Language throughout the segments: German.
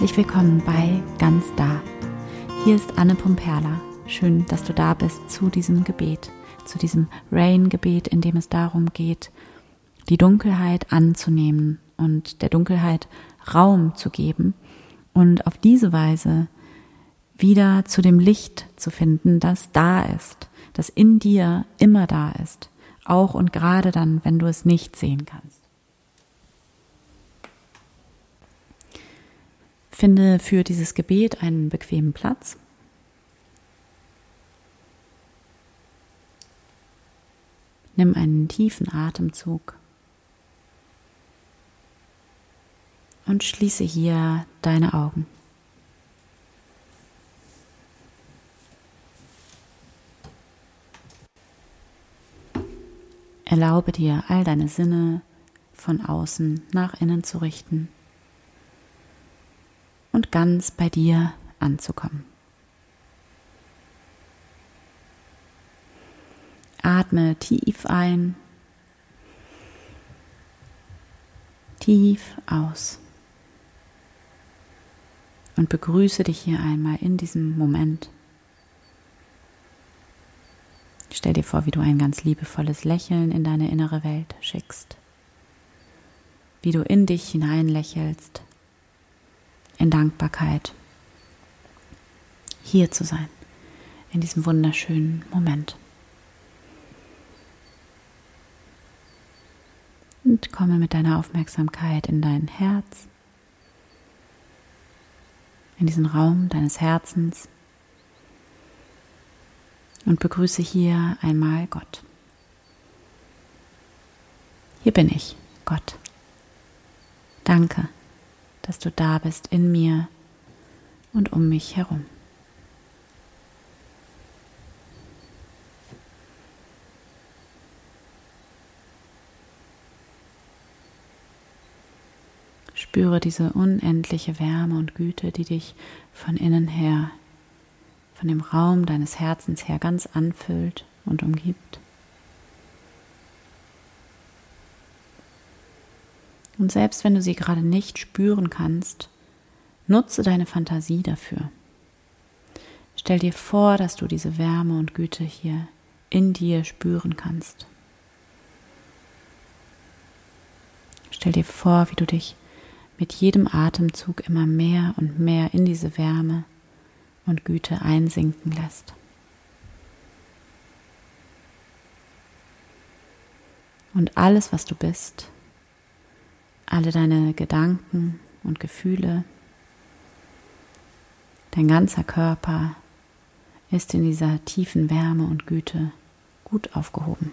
Herzlich willkommen bei Ganz Da. Hier ist Anne Pumperla. Schön, dass du da bist zu diesem Gebet, zu diesem Rain-Gebet, in dem es darum geht, die Dunkelheit anzunehmen und der Dunkelheit Raum zu geben und auf diese Weise wieder zu dem Licht zu finden, das da ist, das in dir immer da ist, auch und gerade dann, wenn du es nicht sehen kannst. Finde für dieses Gebet einen bequemen Platz. Nimm einen tiefen Atemzug und schließe hier deine Augen. Erlaube dir, all deine Sinne von außen nach innen zu richten und ganz bei dir anzukommen. Atme tief ein, tief aus und begrüße dich hier einmal in diesem Moment. Stell dir vor, wie du ein ganz liebevolles Lächeln in deine innere Welt schickst, wie du in dich hinein lächelst, in Dankbarkeit, hier zu sein, in diesem wunderschönen Moment. Und komme mit deiner Aufmerksamkeit in dein Herz, in diesen Raum deines Herzens und begrüße hier einmal Gott. Hier bin ich, Gott. Danke, dass du da bist in mir und um mich herum. Spüre diese unendliche Wärme und Güte, die dich von innen her, von dem Raum deines Herzens her ganz anfüllt und umgibt. Und selbst wenn du sie gerade nicht spüren kannst, nutze deine Fantasie dafür. Stell dir vor, dass du diese Wärme und Güte hier in dir spüren kannst. Stell dir vor, wie du dich mit jedem Atemzug immer mehr und mehr in diese Wärme und Güte einsinken lässt. Und alles, was du bist, alle deine Gedanken und Gefühle, dein ganzer Körper ist in dieser tiefen Wärme und Güte gut aufgehoben.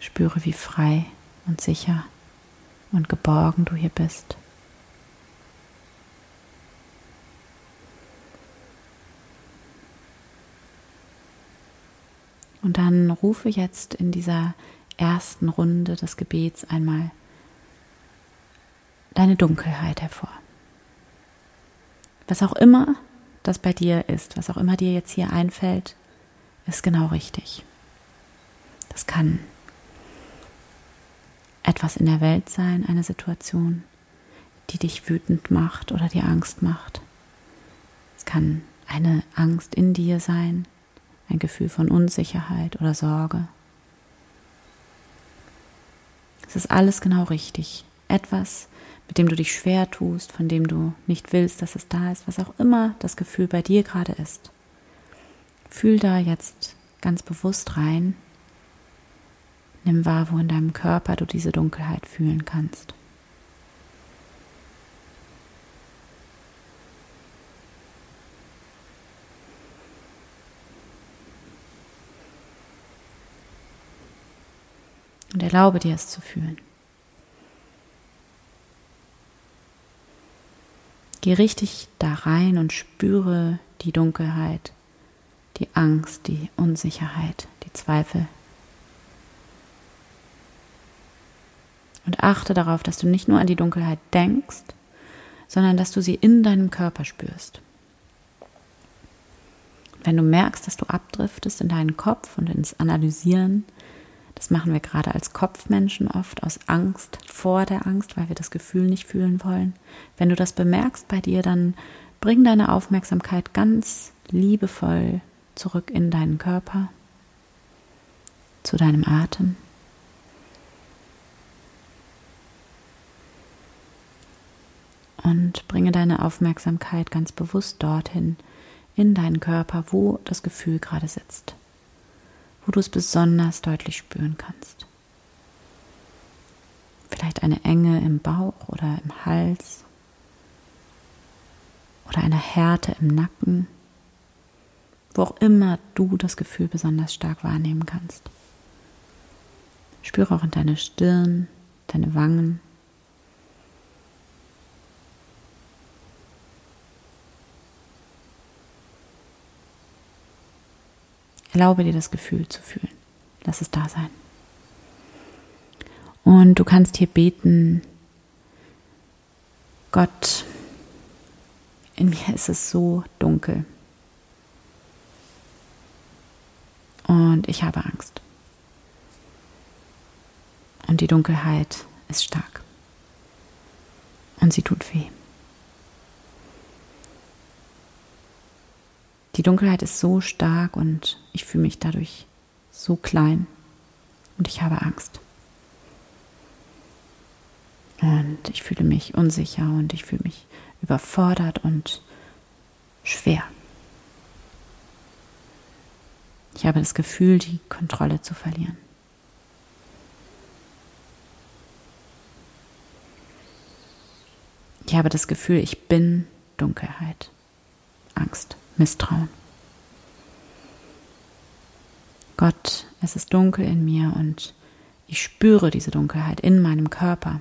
Spüre, wie frei und sicher und geborgen du hier bist. Und dann rufe jetzt in dieser ersten Runde des Gebets einmal deine Dunkelheit hervor. Was auch immer das bei dir ist, was auch immer dir jetzt hier einfällt, ist genau richtig. Das kann etwas in der Welt sein, eine Situation, die dich wütend macht oder dir Angst macht. Es kann eine Angst in dir sein, ein Gefühl von Unsicherheit oder Sorge. Es ist alles genau richtig. Etwas, mit dem du dich schwer tust, von dem du nicht willst, dass es da ist, was auch immer das Gefühl bei dir gerade ist. Fühl da jetzt ganz bewusst rein Nimm wahr, wo in deinem Körper du diese Dunkelheit fühlen kannst. Und erlaube dir es zu fühlen. Geh richtig da rein und spüre die Dunkelheit, die Angst, die Unsicherheit, die Zweifel, Und achte darauf, dass du nicht nur an die Dunkelheit denkst, sondern dass du sie in deinem Körper spürst. Wenn du merkst, dass du abdriftest in deinen Kopf und ins Analysieren, Das machen wir gerade als Kopfmenschen oft aus Angst vor der Angst, weil wir das Gefühl nicht fühlen wollen. Wenn du das bemerkst bei dir, dann bring deine Aufmerksamkeit ganz liebevoll zurück in deinen Körper, zu deinem Atem. Und bringe deine Aufmerksamkeit ganz bewusst dorthin, in deinen Körper, wo das Gefühl gerade sitzt wo du es besonders deutlich spüren kannst. Vielleicht eine Enge im Bauch oder im Hals oder eine Härte im Nacken, wo auch immer du das Gefühl besonders stark wahrnehmen kannst. Spüre auch in deine Stirn, deine Wangen. Erlaube dir das Gefühl zu fühlen. Lass es da sein. Und du kannst hier beten, Gott, in mir ist es so dunkel. Und ich habe Angst. Und die Dunkelheit ist stark. Und sie tut weh. Die Dunkelheit ist so stark und ich fühle mich dadurch so klein und ich habe Angst. Und ich fühle mich unsicher und ich fühle mich überfordert und schwer. Ich habe das Gefühl, die Kontrolle zu verlieren. Ich habe das Gefühl, ich bin Dunkelheit, Angst. Misstrauen. Gott, es ist dunkel in mir und ich spüre diese Dunkelheit in meinem Körper.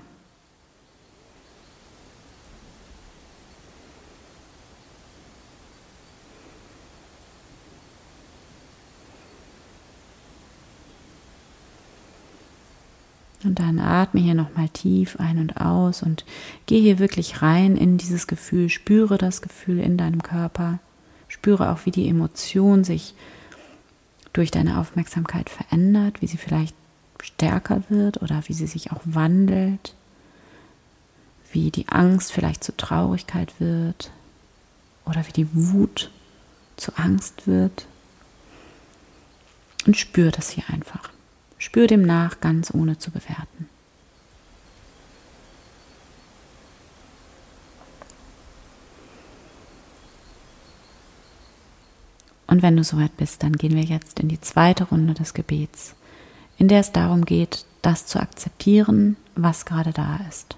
Und dann atme hier nochmal tief ein und aus und gehe hier wirklich rein in dieses Gefühl, spüre das Gefühl in deinem Körper. Spüre auch, wie die Emotion sich durch deine Aufmerksamkeit verändert, wie sie vielleicht stärker wird oder wie sie sich auch wandelt, wie die Angst vielleicht zur Traurigkeit wird oder wie die Wut zur Angst wird. Und spür das hier einfach. Spür dem nach, ganz ohne zu bewerten. Und wenn du soweit bist, dann gehen wir jetzt in die zweite Runde des Gebets, in der es darum geht, das zu akzeptieren, was gerade da ist.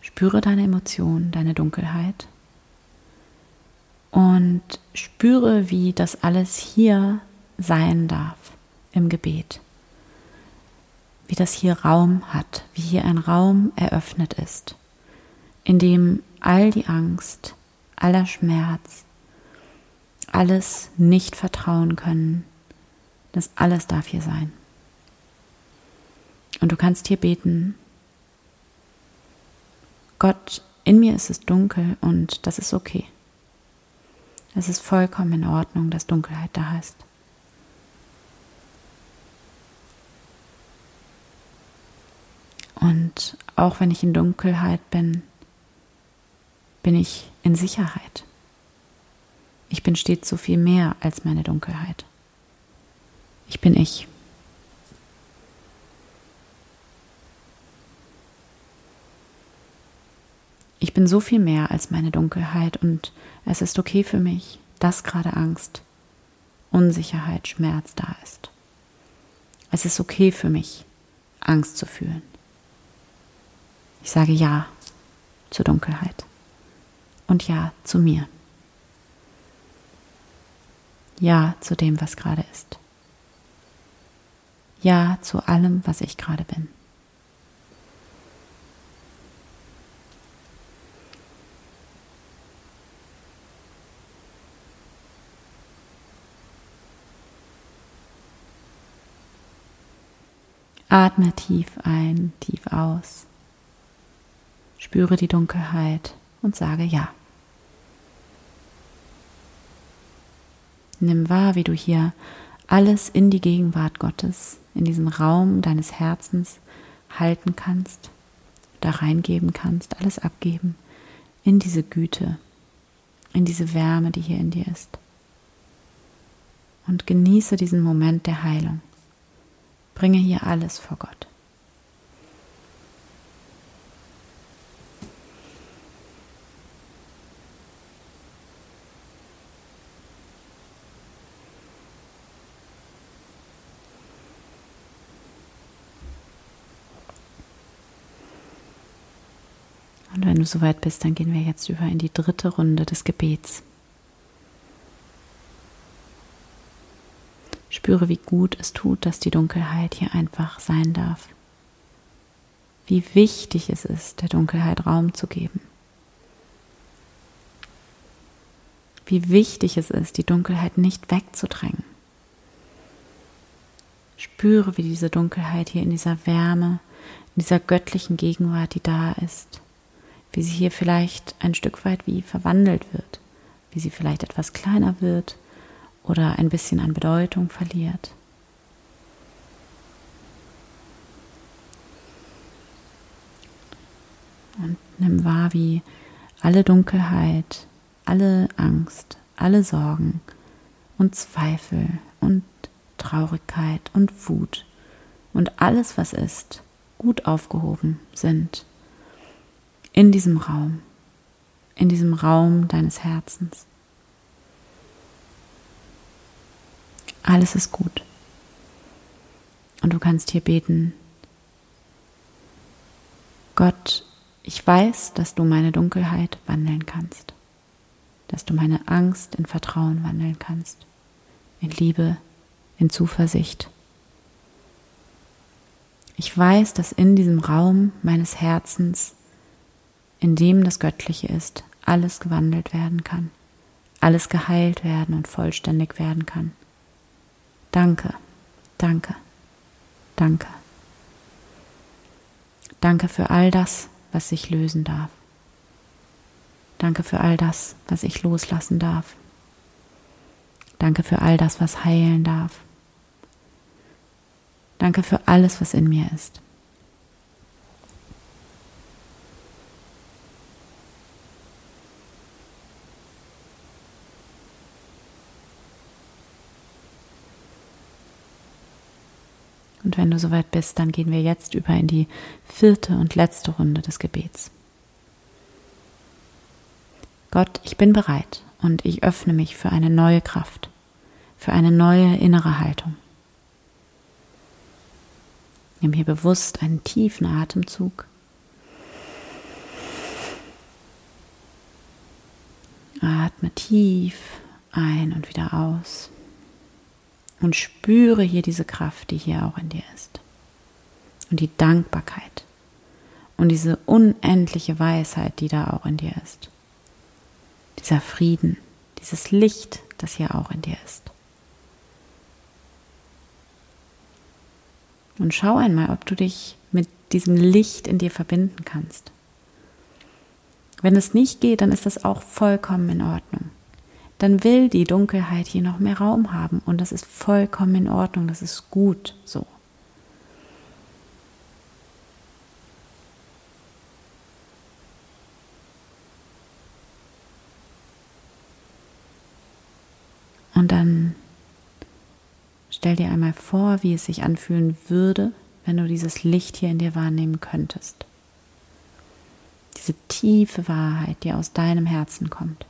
Spüre deine Emotionen, deine Dunkelheit und spüre, wie das alles hier sein darf im Gebet. Wie das hier Raum hat, wie hier ein Raum eröffnet ist, in dem all die Angst, aller Schmerz, alles nicht vertrauen können, das alles darf hier sein. Und du kannst hier beten, Gott, in mir ist es dunkel und das ist okay. Es ist vollkommen in Ordnung, dass Dunkelheit da ist. Und auch wenn ich in Dunkelheit bin, bin ich in Sicherheit. Ich bin stets so viel mehr als meine Dunkelheit. Ich bin ich. Ich bin so viel mehr als meine Dunkelheit und es ist okay für mich, dass gerade Angst, Unsicherheit, Schmerz da ist. Es ist okay für mich, Angst zu fühlen. Ich sage Ja zur Dunkelheit und Ja zu mir. Ja zu dem, was gerade ist. Ja zu allem, was ich gerade bin. Atme tief ein, tief aus. Spüre die Dunkelheit und sage Ja. Nimm wahr, wie du hier alles in die Gegenwart Gottes, in diesen Raum deines Herzens halten kannst, da reingeben kannst, alles abgeben, in diese Güte, in diese Wärme, die hier in dir ist. Und genieße diesen Moment der Heilung. Bringe hier alles vor Gott. Und wenn du soweit bist, dann gehen wir jetzt über in die dritte Runde des Gebets. Spüre, wie gut es tut, dass die Dunkelheit hier einfach sein darf. Wie wichtig es ist, der Dunkelheit Raum zu geben. Wie wichtig es ist, die Dunkelheit nicht wegzudrängen. Spüre, wie diese Dunkelheit hier in dieser Wärme, in dieser göttlichen Gegenwart, die da ist, wie sie hier vielleicht ein Stück weit wie verwandelt wird, wie sie vielleicht etwas kleiner wird oder ein bisschen an Bedeutung verliert. Und nimm wahr, wie alle Dunkelheit, alle Angst, alle Sorgen und Zweifel und Traurigkeit und Wut und alles, was ist, gut aufgehoben sind in diesem Raum, in diesem Raum deines Herzens. Alles ist gut. Und du kannst hier beten, Gott, ich weiß, dass du meine Dunkelheit wandeln kannst, dass du meine Angst in Vertrauen wandeln kannst, in Liebe, in Zuversicht. Ich weiß, dass in diesem Raum meines Herzens in dem das Göttliche ist, alles gewandelt werden kann, alles geheilt werden und vollständig werden kann. Danke, danke, danke. Danke für all das, was sich lösen darf. Danke für all das, was ich loslassen darf. Danke für all das, was heilen darf. Danke für alles, was in mir ist. Wenn du soweit bist, dann gehen wir jetzt über in die vierte und letzte Runde des Gebets. Gott, ich bin bereit und ich öffne mich für eine neue Kraft, für eine neue innere Haltung. Nimm hier bewusst einen tiefen Atemzug. Atme tief ein und wieder aus. Und spüre hier diese Kraft, die hier auch in dir ist. Und die Dankbarkeit. Und diese unendliche Weisheit, die da auch in dir ist. Dieser Frieden, dieses Licht, das hier auch in dir ist. Und schau einmal, ob du dich mit diesem Licht in dir verbinden kannst. Wenn es nicht geht, dann ist das auch vollkommen in Ordnung dann will die Dunkelheit hier noch mehr Raum haben und das ist vollkommen in Ordnung, das ist gut so. Und dann stell dir einmal vor, wie es sich anfühlen würde, wenn du dieses Licht hier in dir wahrnehmen könntest. Diese tiefe Wahrheit, die aus deinem Herzen kommt.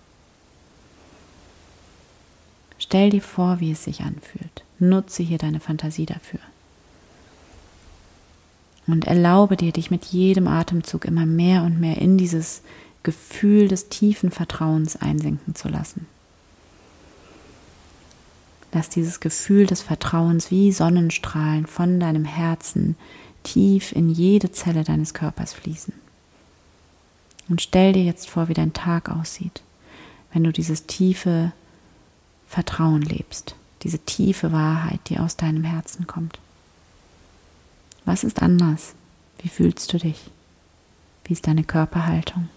Stell dir vor, wie es sich anfühlt. Nutze hier deine Fantasie dafür. Und erlaube dir, dich mit jedem Atemzug immer mehr und mehr in dieses Gefühl des tiefen Vertrauens einsinken zu lassen. Lass dieses Gefühl des Vertrauens wie Sonnenstrahlen von deinem Herzen tief in jede Zelle deines Körpers fließen. Und stell dir jetzt vor, wie dein Tag aussieht, wenn du dieses tiefe Vertrauen lebst, diese tiefe Wahrheit, die aus deinem Herzen kommt. Was ist anders? Wie fühlst du dich? Wie ist deine Körperhaltung?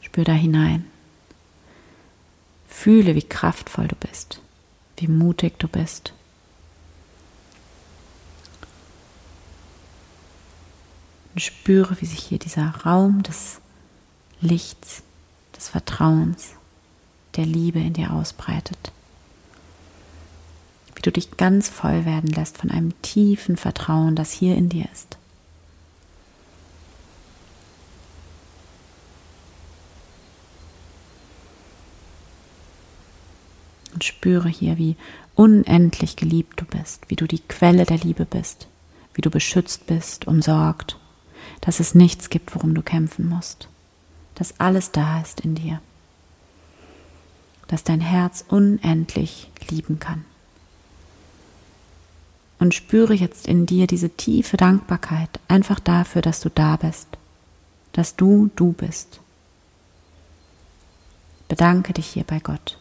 Spür da hinein. Fühle, wie kraftvoll du bist, wie mutig du bist. Und spüre, wie sich hier dieser Raum des Lichts, des Vertrauens, der Liebe in dir ausbreitet. Wie du dich ganz voll werden lässt von einem tiefen Vertrauen, das hier in dir ist. Und spüre hier, wie unendlich geliebt du bist, wie du die Quelle der Liebe bist, wie du beschützt bist, umsorgt, dass es nichts gibt, worum du kämpfen musst, dass alles da ist in dir, dass dein Herz unendlich lieben kann. Und spüre jetzt in dir diese tiefe Dankbarkeit einfach dafür, dass du da bist, dass du du bist. Bedanke dich hier bei Gott.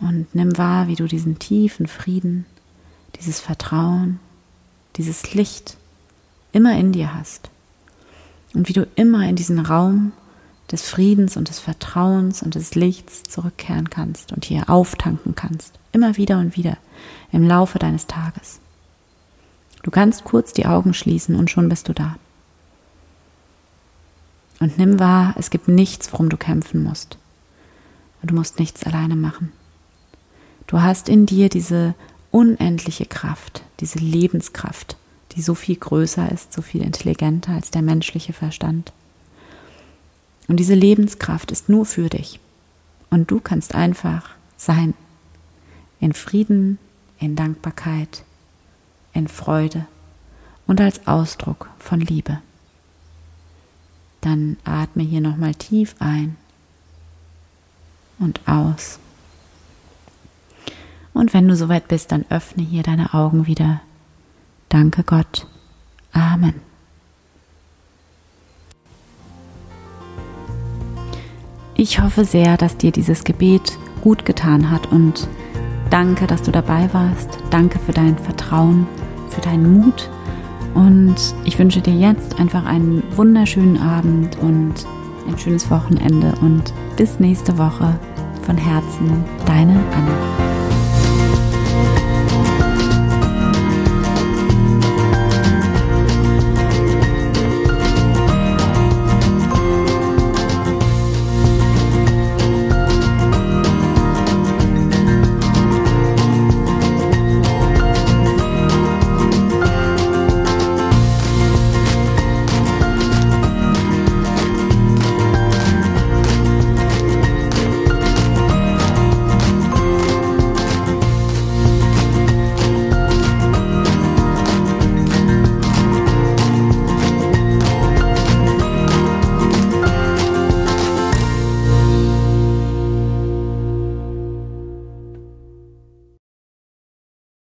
Und nimm wahr, wie du diesen tiefen Frieden, dieses Vertrauen, dieses Licht immer in dir hast. Und wie du immer in diesen Raum des Friedens und des Vertrauens und des Lichts zurückkehren kannst und hier auftanken kannst. Immer wieder und wieder im Laufe deines Tages. Du kannst kurz die Augen schließen und schon bist du da. Und nimm wahr, es gibt nichts, worum du kämpfen musst. Du musst nichts alleine machen. Du hast in dir diese unendliche Kraft, diese Lebenskraft, die so viel größer ist, so viel intelligenter als der menschliche Verstand. Und diese Lebenskraft ist nur für dich. Und du kannst einfach sein. In Frieden, in Dankbarkeit, in Freude und als Ausdruck von Liebe. Dann atme hier nochmal tief ein und aus. Und wenn du soweit bist, dann öffne hier deine Augen wieder. Danke Gott. Amen. Ich hoffe sehr, dass dir dieses Gebet gut getan hat und danke, dass du dabei warst. Danke für dein Vertrauen, für deinen Mut und ich wünsche dir jetzt einfach einen wunderschönen Abend und ein schönes Wochenende und bis nächste Woche. Von Herzen, deine Anna.